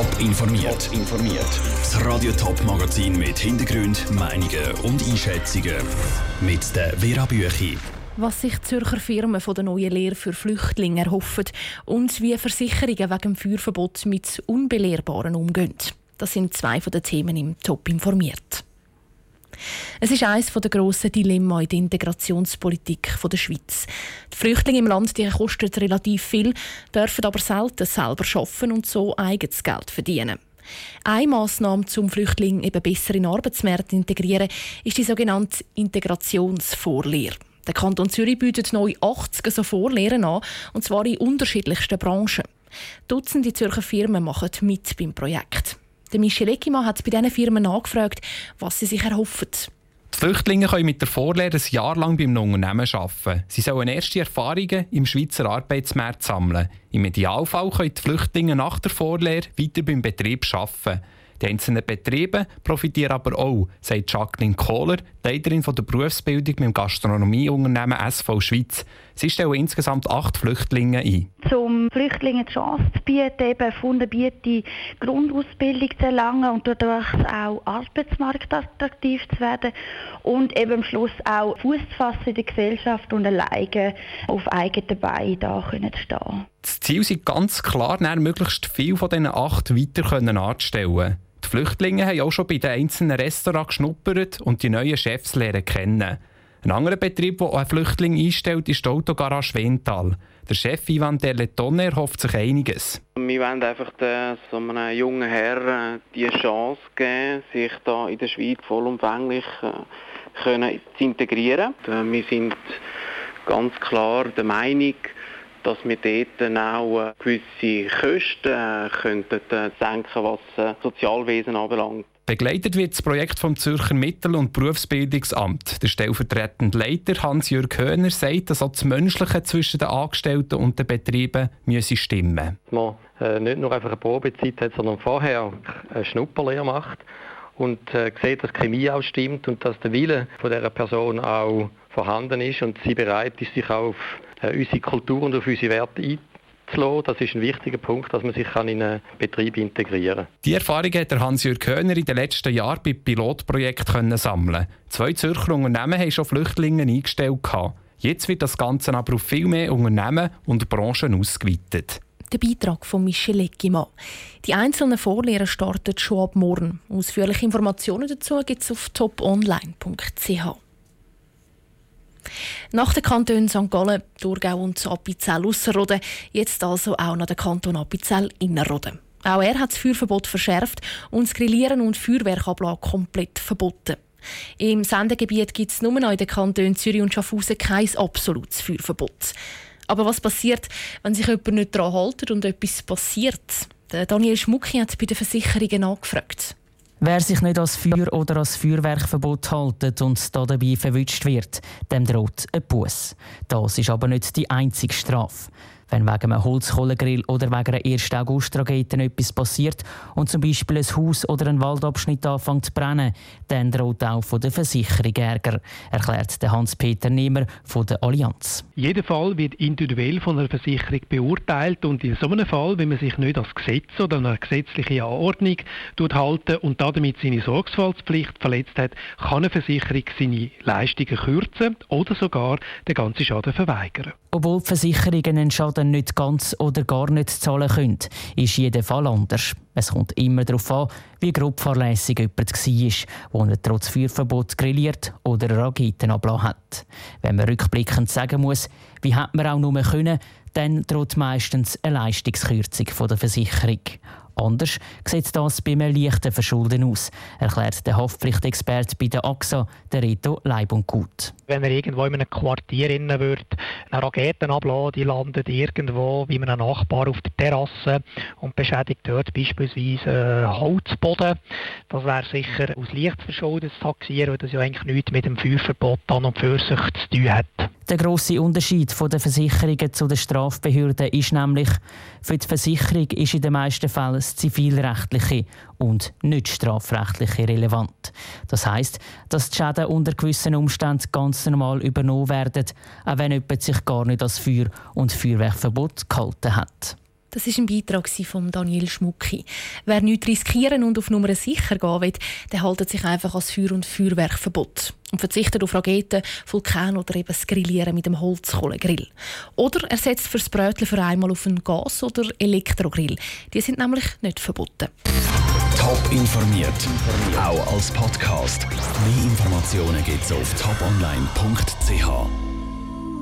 Top informiert. Top informiert. Das Radio Top Magazin mit Hintergrund, Meinungen und Einschätzungen mit der Vera Büchi. Was sich Zürcher Firmen von der neuen Lehre für Flüchtlinge erhoffen und wie Versicherungen wegen dem Feuerverbot mit Unbelehrbaren umgehen. Das sind zwei von den Themen im Top informiert. Es ist eines der grossen Dilemma in der Integrationspolitik der Schweiz. Die Flüchtlinge im Land die kosten relativ viel, dürfen aber selten selber arbeiten und so eigenes Geld verdienen. Eine Massnahme, um Flüchtlinge eben besser in den Arbeitsmarkt zu integrieren, ist die sogenannte Integrationsvorlehre. Der Kanton Zürich bietet neu 80 so Vorlehren an, und zwar in unterschiedlichsten Branchen. Dutzende Zürcher Firmen machen mit beim Projekt. Der Michel Eckimann hat bei diesen Firmen angefragt, was sie sich erhoffen. Flüchtlinge können mit der Vorlehre ein Jahr lang beim Unternehmen arbeiten. Sie sollen erste Erfahrungen im Schweizer Arbeitsmarkt sammeln. Im Idealfall können die Flüchtlinge nach der Vorlehre weiter beim Betrieb arbeiten. Die einzelnen Betriebe profitieren aber auch, sagt Jacqueline Kohler, Leiterin der Berufsbildung mit dem Gastronomieunternehmen SV Schweiz. Sie stellen insgesamt acht Flüchtlinge ein. Um Flüchtlingen die Chance zu bieten, eben fundierte Grundausbildung zu erlangen und dadurch auch arbeitsmarktattraktiv zu werden und eben am Schluss auch Fuß zu fassen in der Gesellschaft und alleine auf eigenen Beinen da können zu stehen. Das Ziel ist ganz klar, möglichst viele von diesen acht weiter anzustellen. Flüchtlinge haben auch schon bei den einzelnen Restaurants geschnuppert und die neuen Chefs lernen kennen. Ein anderer Betrieb, der einen Flüchtling einstellt, ist die Autogarage Wental. Der Chef Ivan Derletone erhofft sich einiges. Wir wollen einfach den, so einem jungen Herr äh, die Chance geben, sich da in der Schweiz vollumfänglich äh, können zu integrieren. Äh, wir sind ganz klar der Meinung, dass wir dort auch äh, gewisse Kosten äh, könnten äh, senken, was Sozialwesen anbelangt. Begleitet wird das Projekt vom Zürcher Mittel- und Berufsbildungsamt. Der stellvertretende Leiter Hans-Jürg Höhner sagt, dass auch das Menschliche zwischen den Angestellten und den Betrieben müsse stimmen Man äh, nicht nur einfach eine Probezeit hat, sondern vorher eine Schnupperlehre macht und äh, sieht, dass die Chemie auch stimmt und dass der Wille von dieser Person auch vorhanden ist und sie bereit ist, sich auf äh, unsere Kultur und auf unsere Werte einzulassen. Das ist ein wichtiger Punkt, dass man sich in einen Betrieb integrieren kann. Die Erfahrung hat Hans-Jürg Köhner in den letzten Jahren bei Pilotprojekten sammeln Zwei Zürcher Unternehmen haben schon Flüchtlinge eingestellt. Jetzt wird das Ganze aber auf viel mehr Unternehmen und Branchen ausgeweitet. Der Beitrag von Michel Eckimann. Die einzelnen Vorlehrer starten schon ab morgen. Ausführliche Informationen dazu gibt es auf toponline.ch. Nach den Kantonen St. Gallen, Thurgau und Appenzell-Ausserrhoden jetzt also auch noch der Kanton Appenzell-Innerrhoden. Auch er hat das Feuerverbot verschärft und das Grillieren und Feuerwerkablage komplett verboten. Im Sendegebiet gibt es nur noch in den Kantonen Zürich und Schaffhausen kein absolutes Feuerverbot. Aber was passiert, wenn sich jemand nicht daran hält und etwas passiert? Daniel Schmucki hat bei den Versicherungen angefragt. Wer sich nicht als Feuer oder als Feuerwerkverbot hält und dabei verwünscht wird, dem droht ein Bus. Das ist aber nicht die einzige Strafe. Wenn wegen einem Holzkohlegrill oder wegen einer 1. August-Tragete etwas passiert und zum Beispiel ein Haus oder ein Waldabschnitt anfängt zu brennen, dann droht auch von der Versicherung Ärger, erklärt Hans-Peter Nehmer von der Allianz. Jeder Fall wird individuell von einer Versicherung beurteilt und in so einem Fall, wenn man sich nicht als Gesetz oder eine gesetzliche Anordnung halten und damit seine Sorgfaltspflicht verletzt hat, kann eine Versicherung seine Leistungen kürzen oder sogar den ganzen Schaden verweigern. Obwohl die Versicherungen einen Schaden nicht ganz oder gar nicht zahlen können, ist jeder Fall anders. Es kommt immer darauf an, wie grob fahrlässig jemand war, der trotz Feuerverbot grilliert oder Raketen abgelassen hat. Wenn man rückblickend sagen muss, wie hat man auch nur können, dann droht meistens eine Leistungskürzung von der Versicherung. Anders sieht das bei einem leichten Verschulden aus, erklärt der Haftpflichtexperte bei der AXA, der Reto Leib und Gut. Wenn er irgendwo in einem Quartier innen wird, eine Raketen abladen, die landet irgendwo wie einem Nachbar auf der Terrasse und beschädigt dort beispielsweise äh, Holzboden. Das wäre sicher aus Lichtverschulden zu taxieren, weil das ja eigentlich nichts mit dem Feuerverbot an und für sich zu tun hat. Der grosse Unterschied von den Versicherungen zu den Strafbehörden ist nämlich, für die Versicherung ist in den meisten Fällen das zivilrechtliche und nicht strafrechtliche relevant. Das heißt, dass die Schäden unter gewissen Umständen ganz normal übernommen werden, auch wenn jemand sich gar nicht als Feuer- und Feuerwerkverbot gehalten hat. Das ist ein Beitrag von Daniel Schmucki. Wer nichts riskieren und auf Nummer sicher gehen will, der haltet sich einfach als Feuer- und Feuerwerkverbot und verzichtet auf Raketen, Vulkan oder eben das Grillieren mit dem Holzkohlegrill. Oder er setzt fürs Brötchen für einmal auf einen Gas- oder Elektrogrill. Die sind nämlich nicht verboten. Top informiert, auch als Podcast. Mehr Informationen gibt's auf toponline.ch.